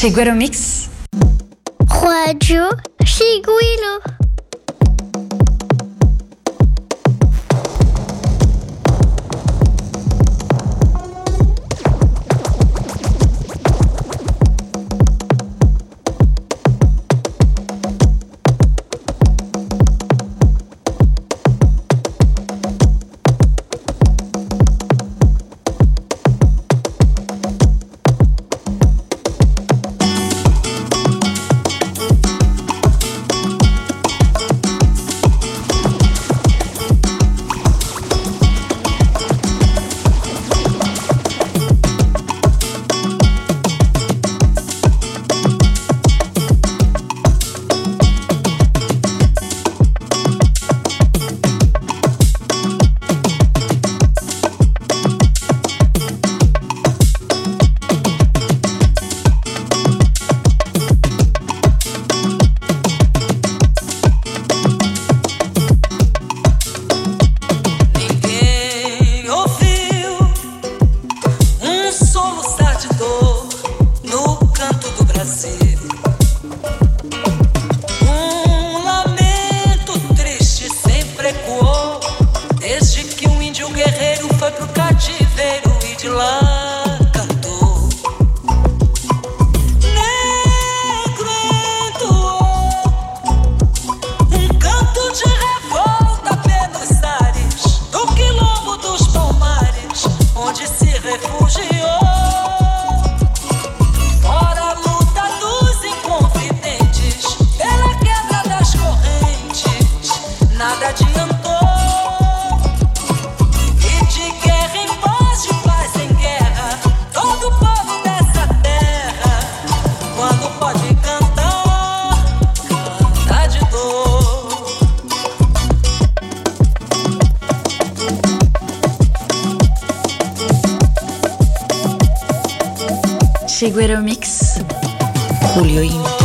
chez mix. Radio Chiguilo. Ibero Mix, Julio Ina.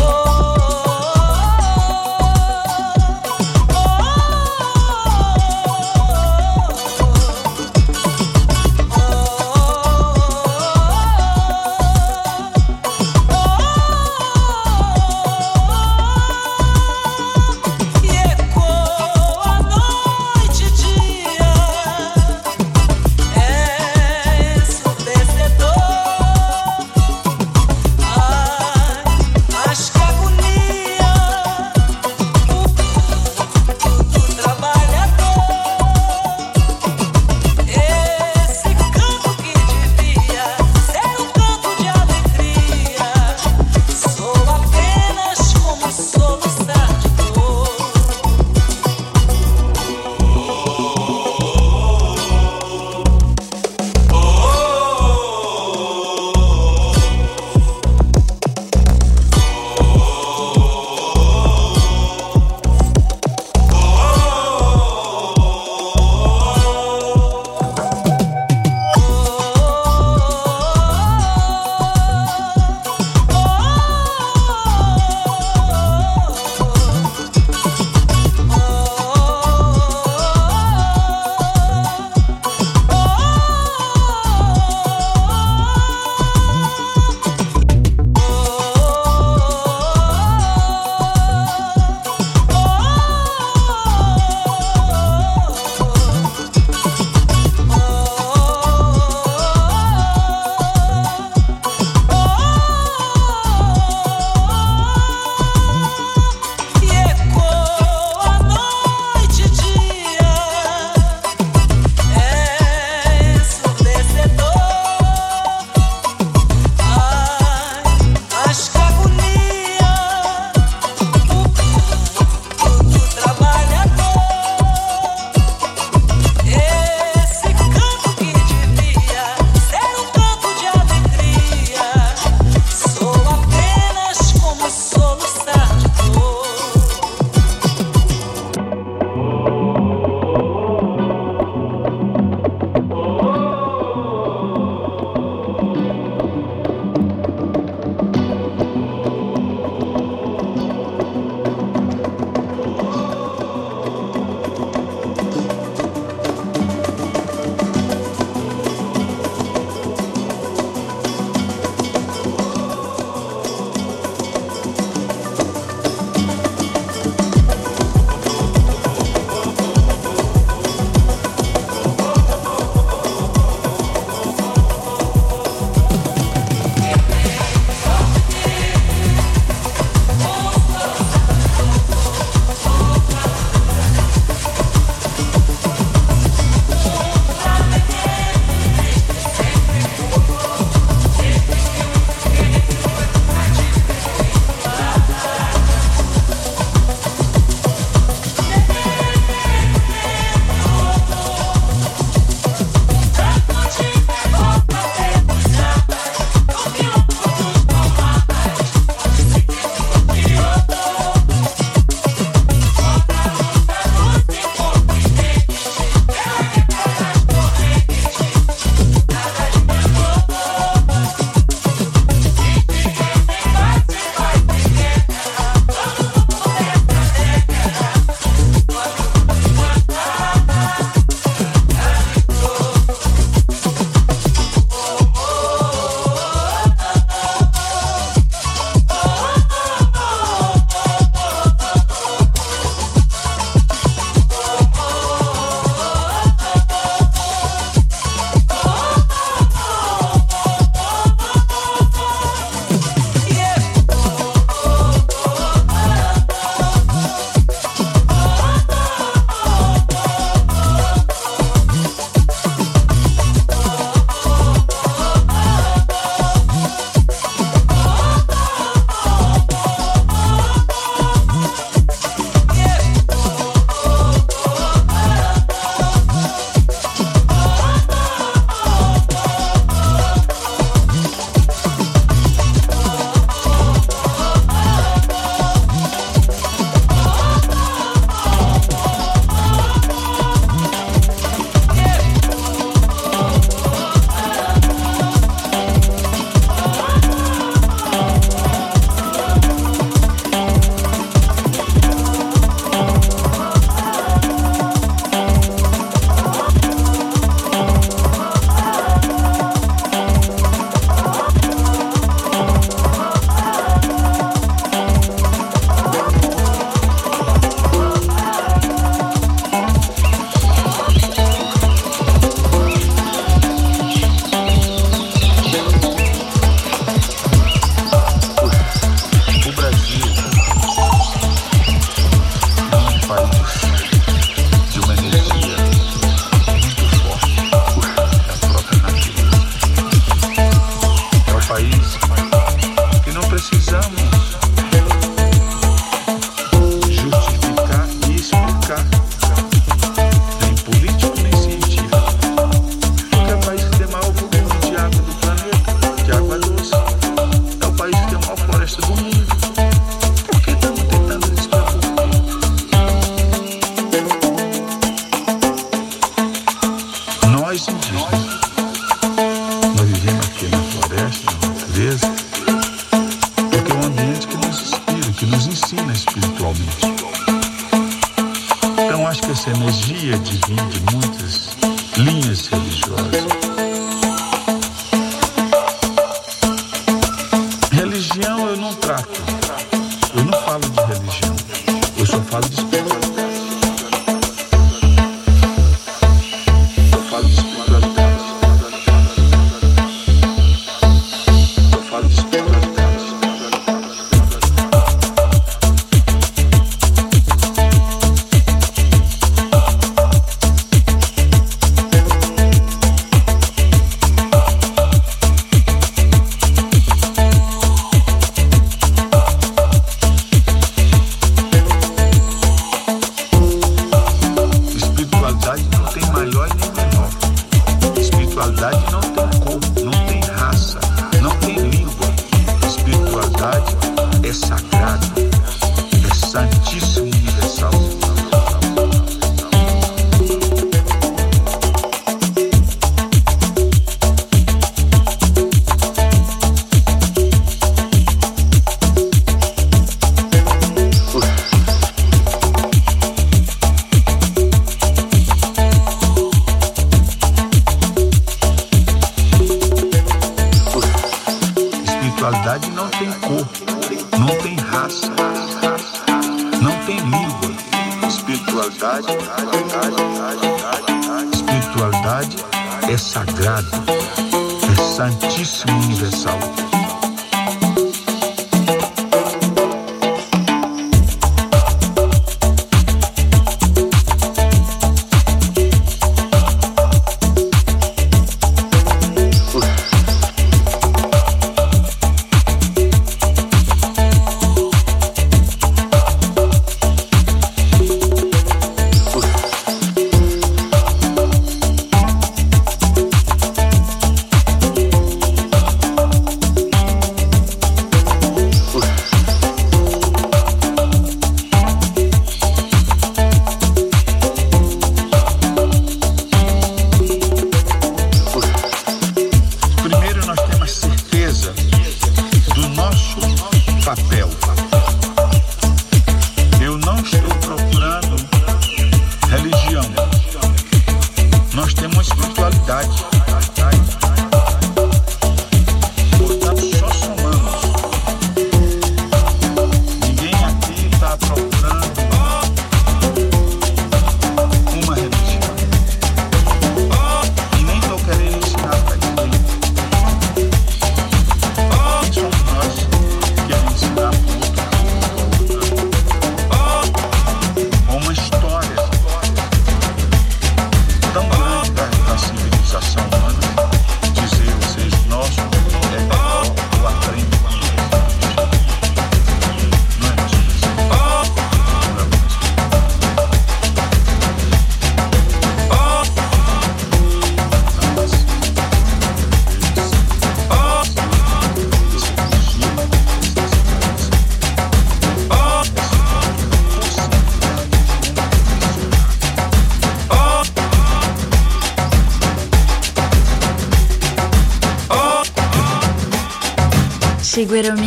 rhythm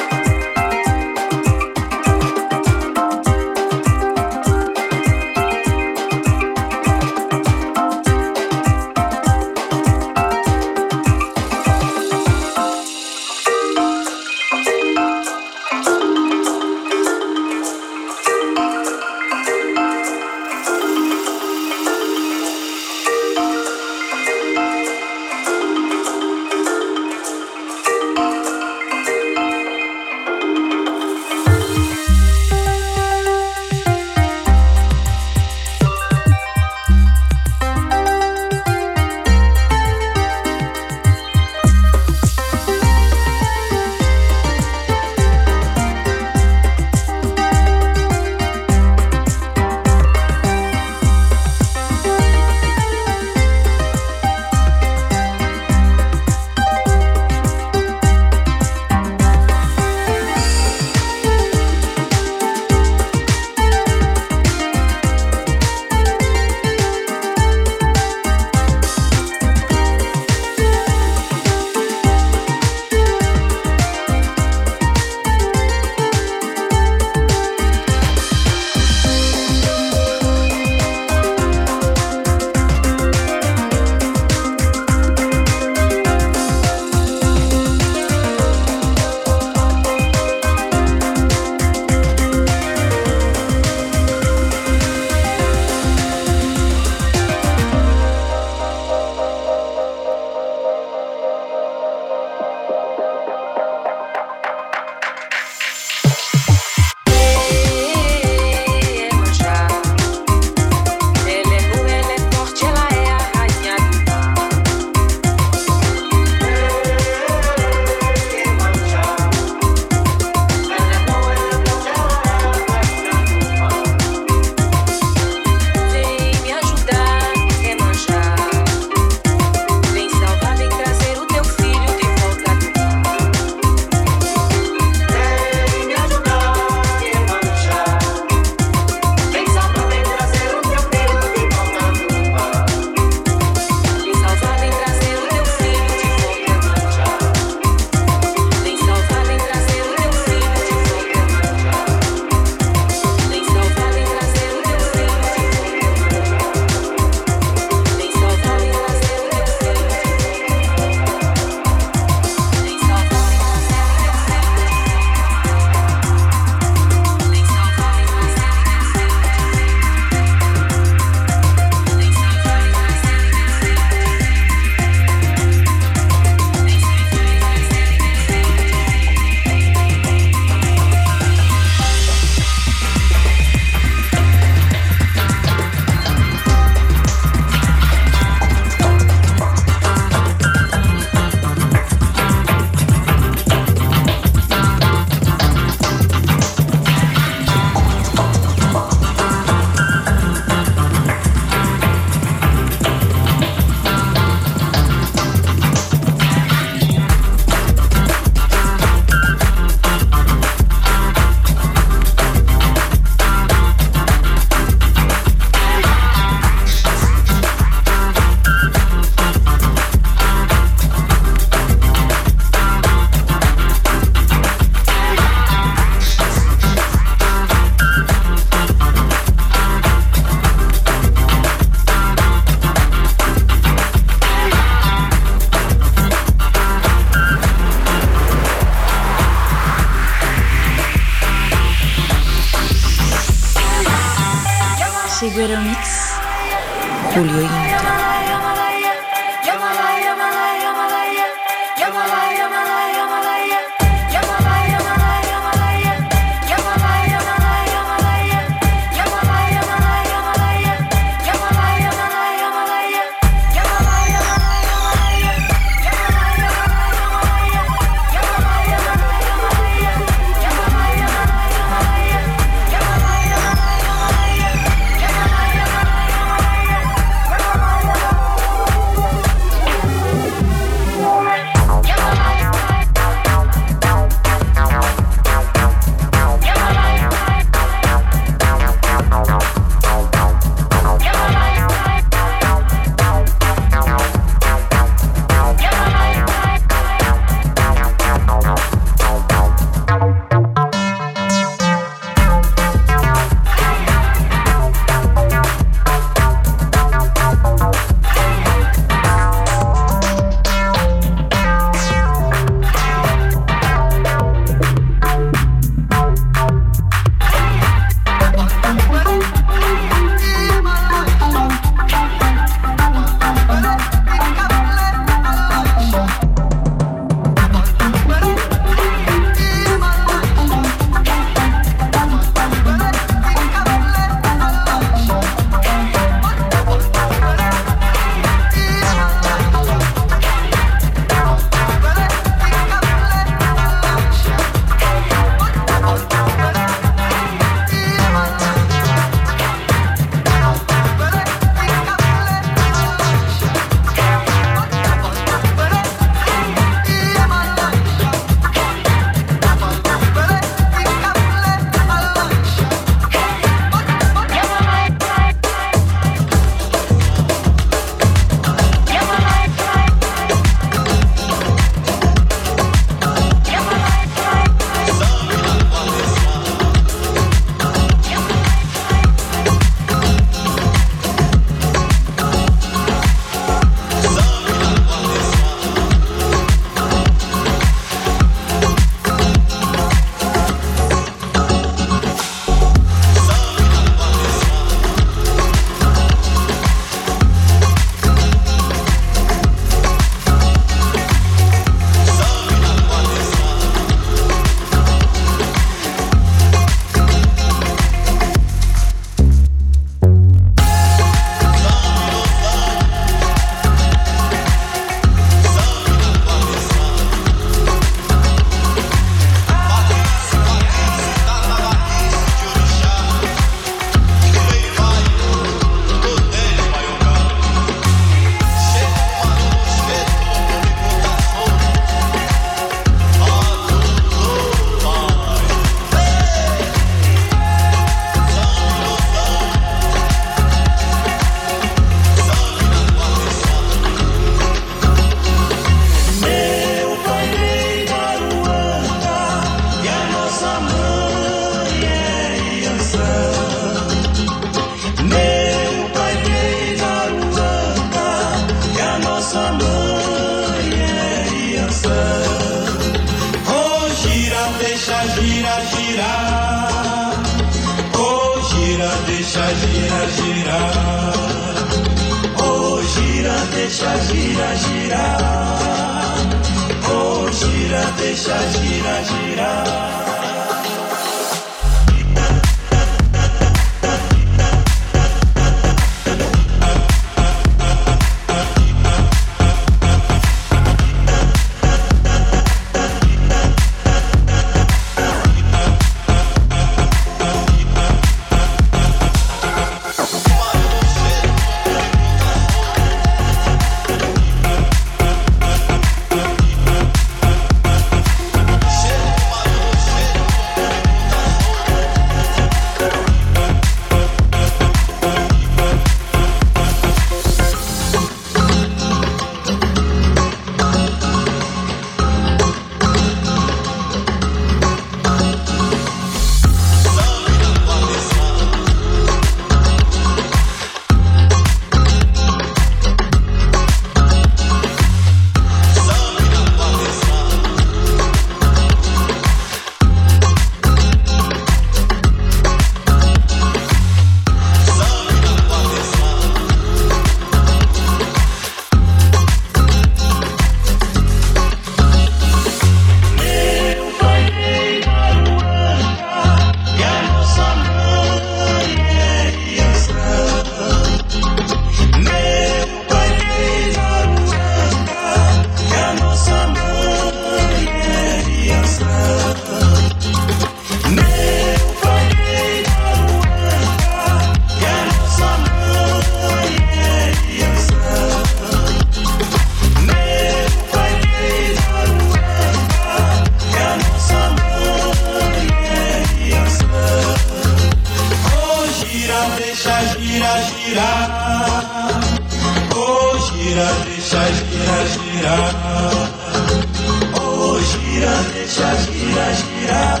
girar.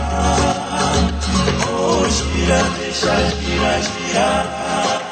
Oh, gira, deixa gira, girar.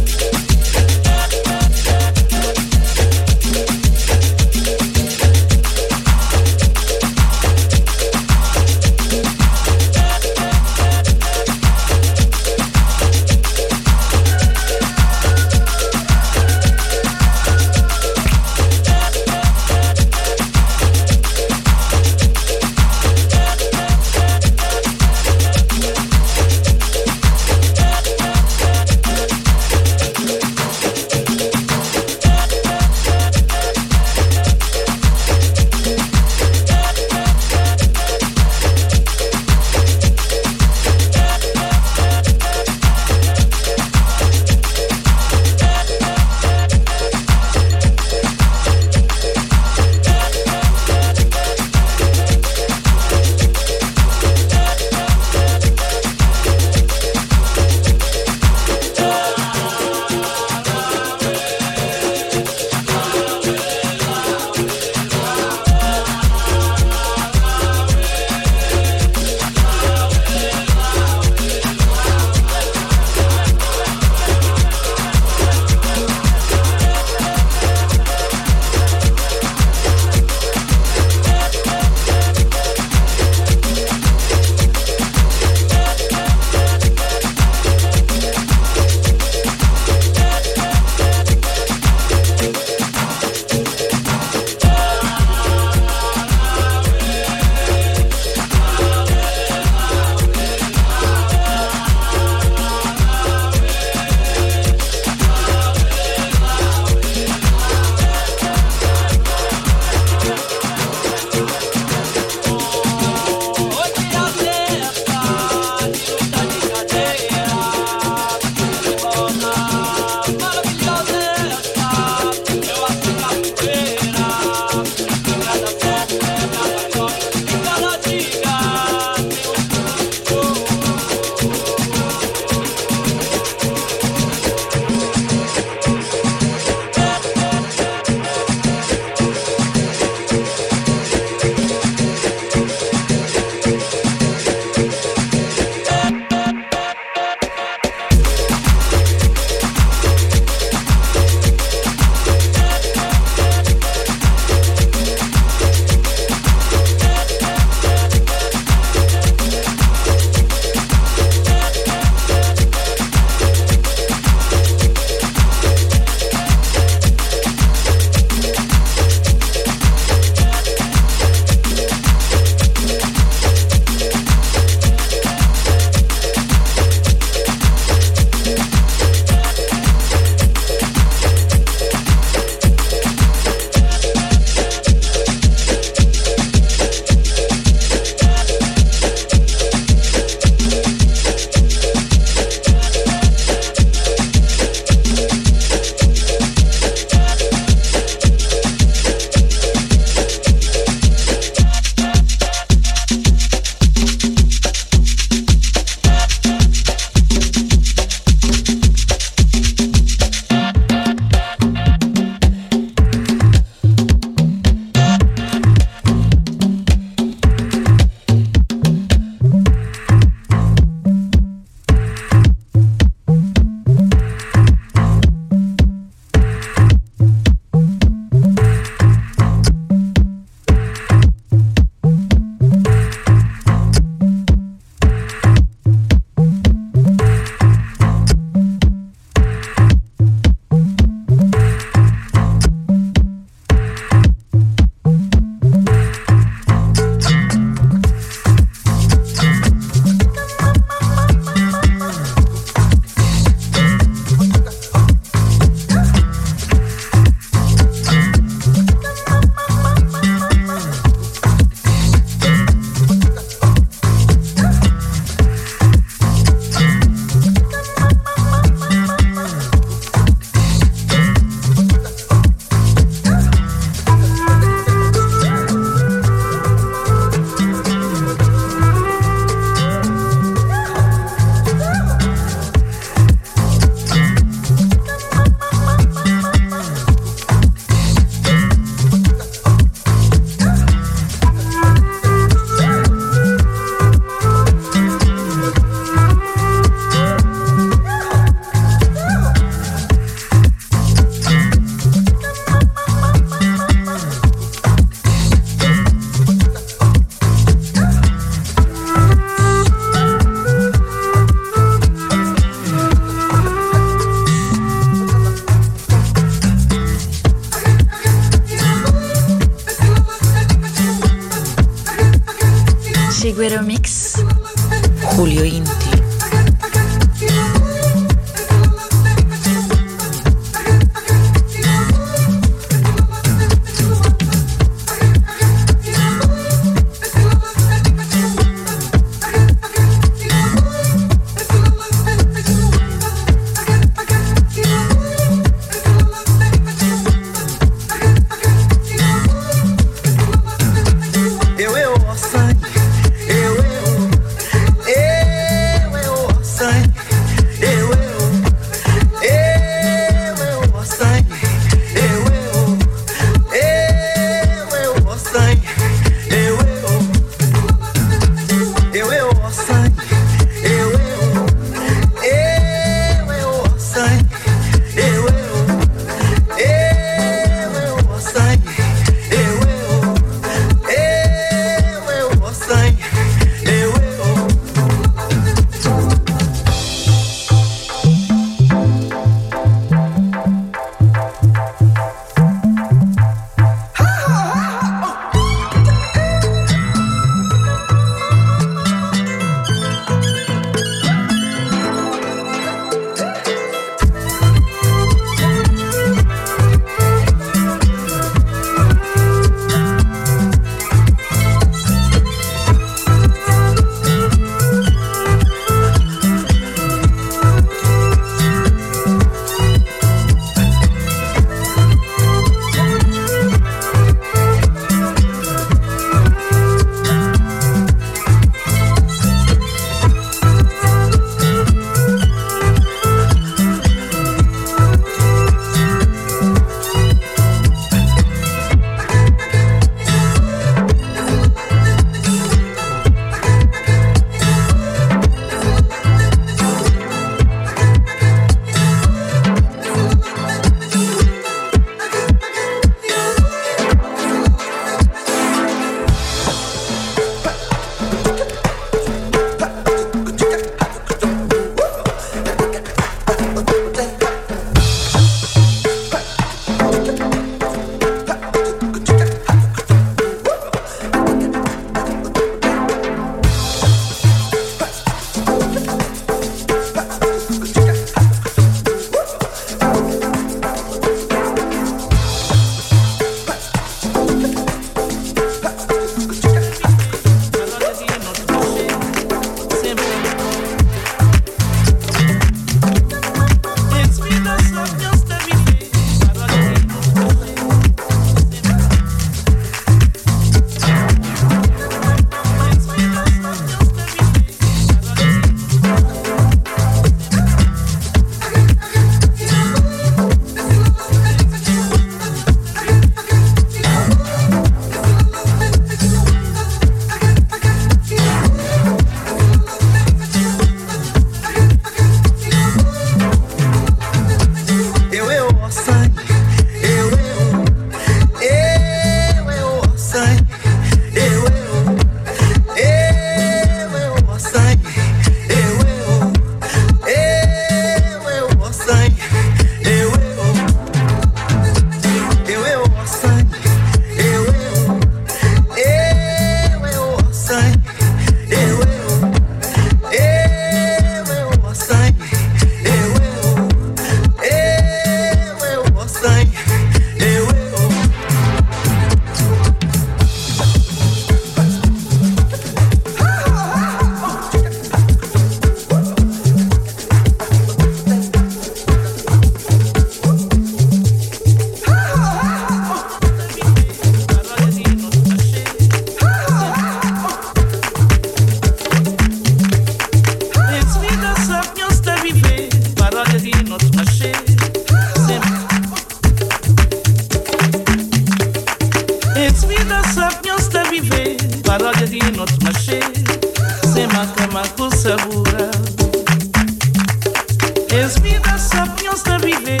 Es vida sabiosa viver,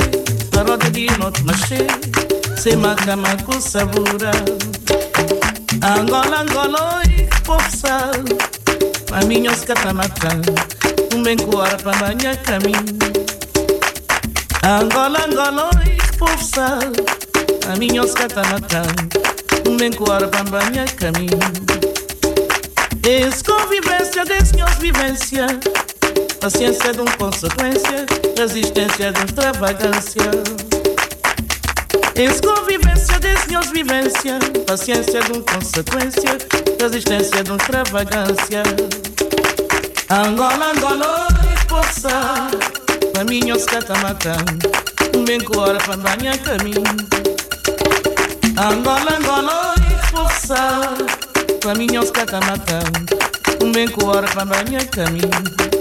народа de not maché, se macamaco sabura. Angola, Angola, e popsal, maminhos catamacal, um bem coar para manhã caminho. Angola, Angola, um e popsal, para manhã caminho. Ex-convivência, desenhos vivência. Paciência de um consequência, resistência de extravagância. Ex-convivência, desenhos vivência. Paciência de um consequência, resistência de extravagância. Angola, Angola, esposa. Caminho se catamatando. Um bem com hora para banhar caminho. Angola, Angola, esposa. Caminho se catamatando. Um bem com hora para banhar caminho.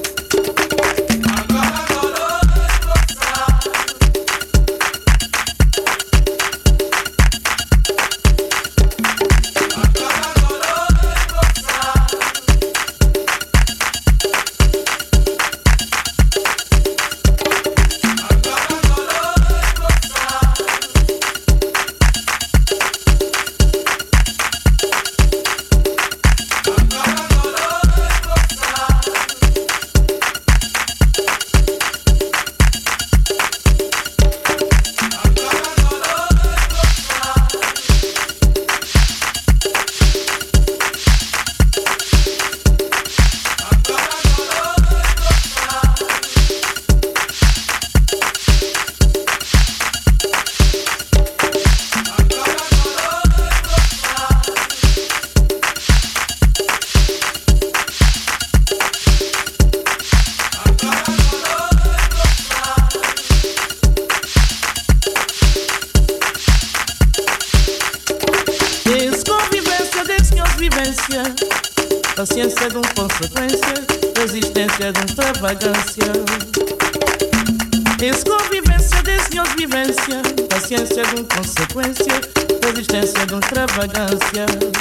Matando Bem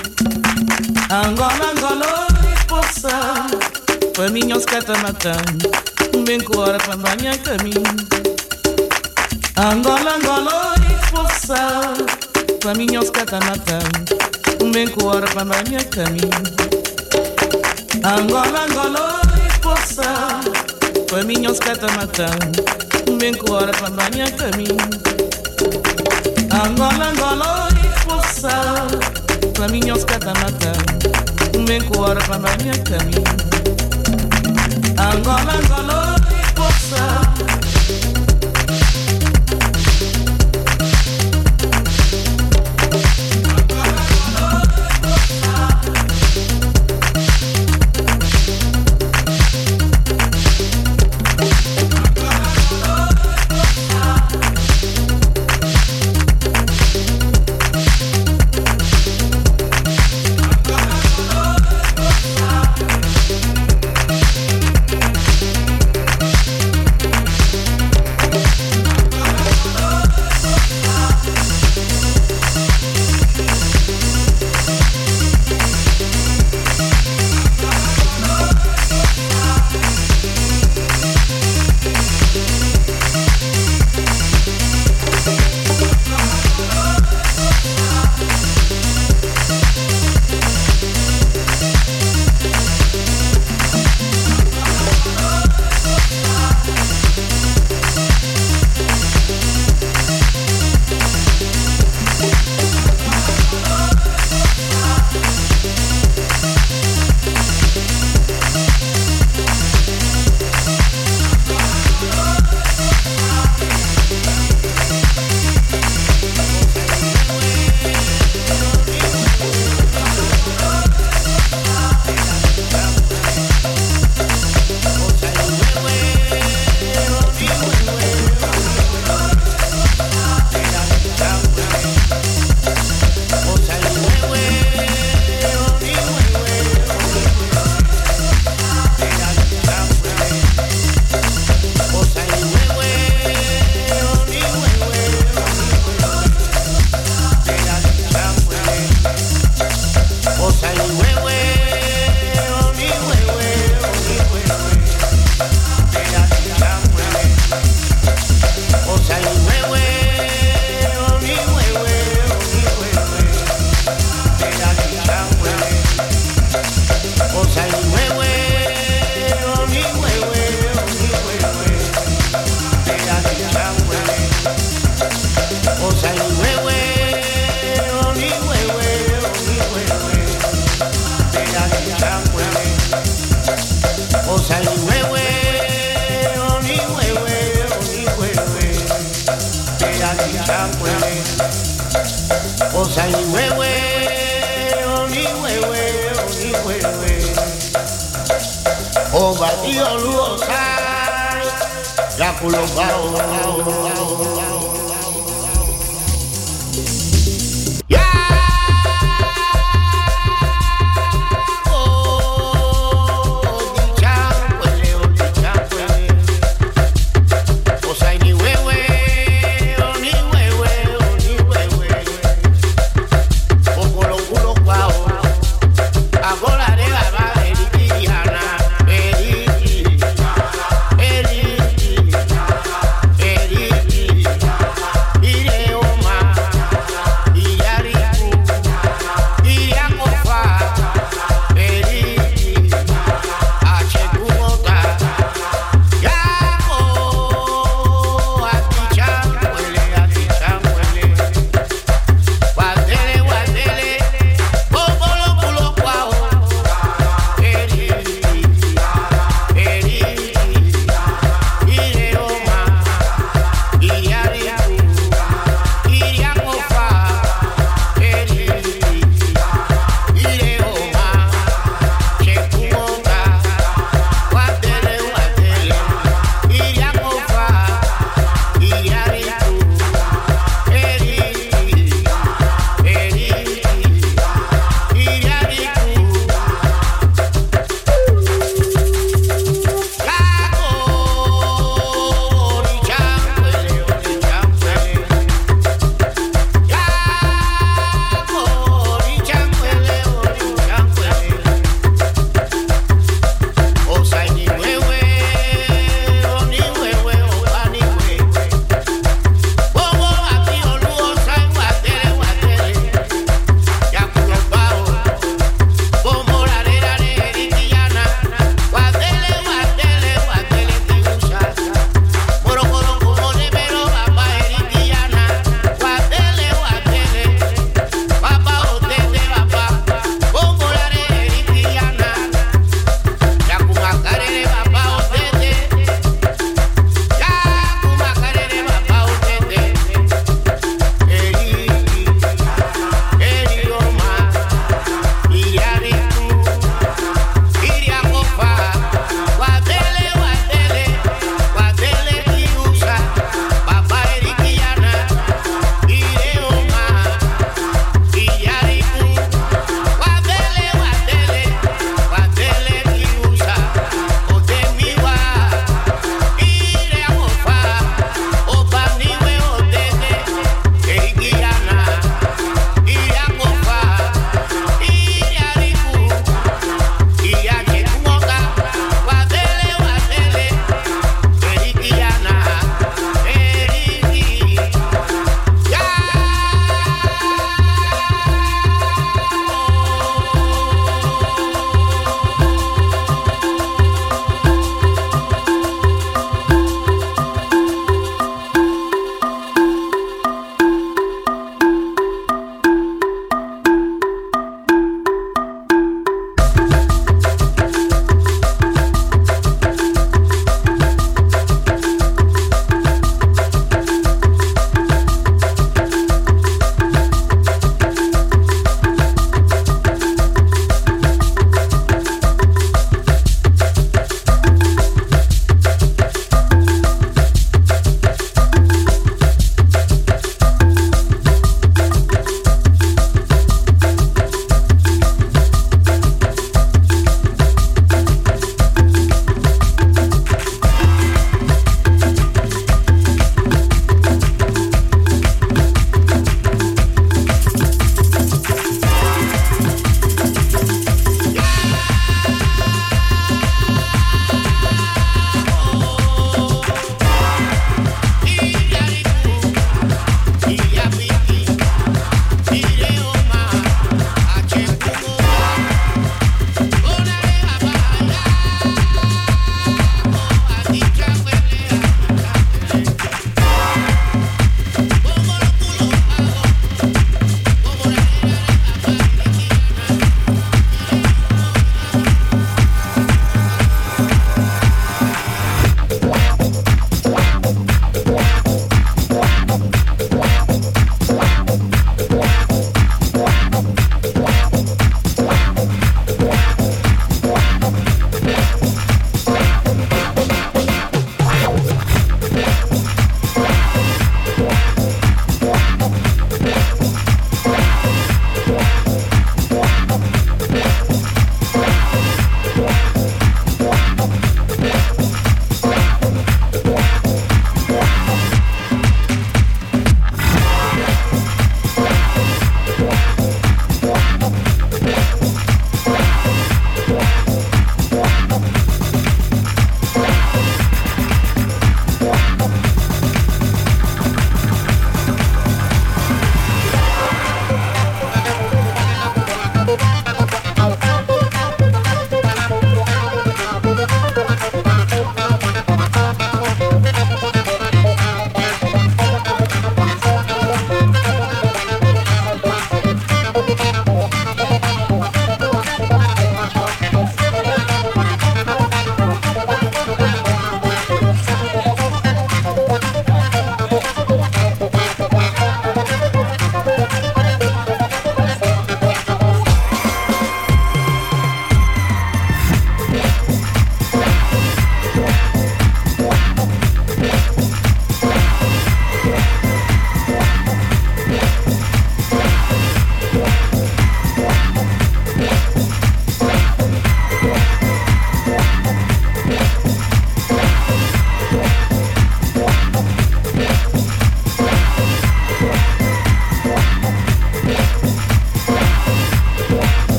com hora para banhar caminho Angola, Angola, expulsar Caminho os cata matando. Bem com hora para banhar caminho. Angola, Angola, expulsar Caminho os cata matando. Bem com hora para banhar caminho Angola, Angola esposa, Faminhos catamatã, bem cora pra banha caminho. Angola, Angola esposa, Faminhos catamatã, bem cora pra banha caminho. Angola, Angola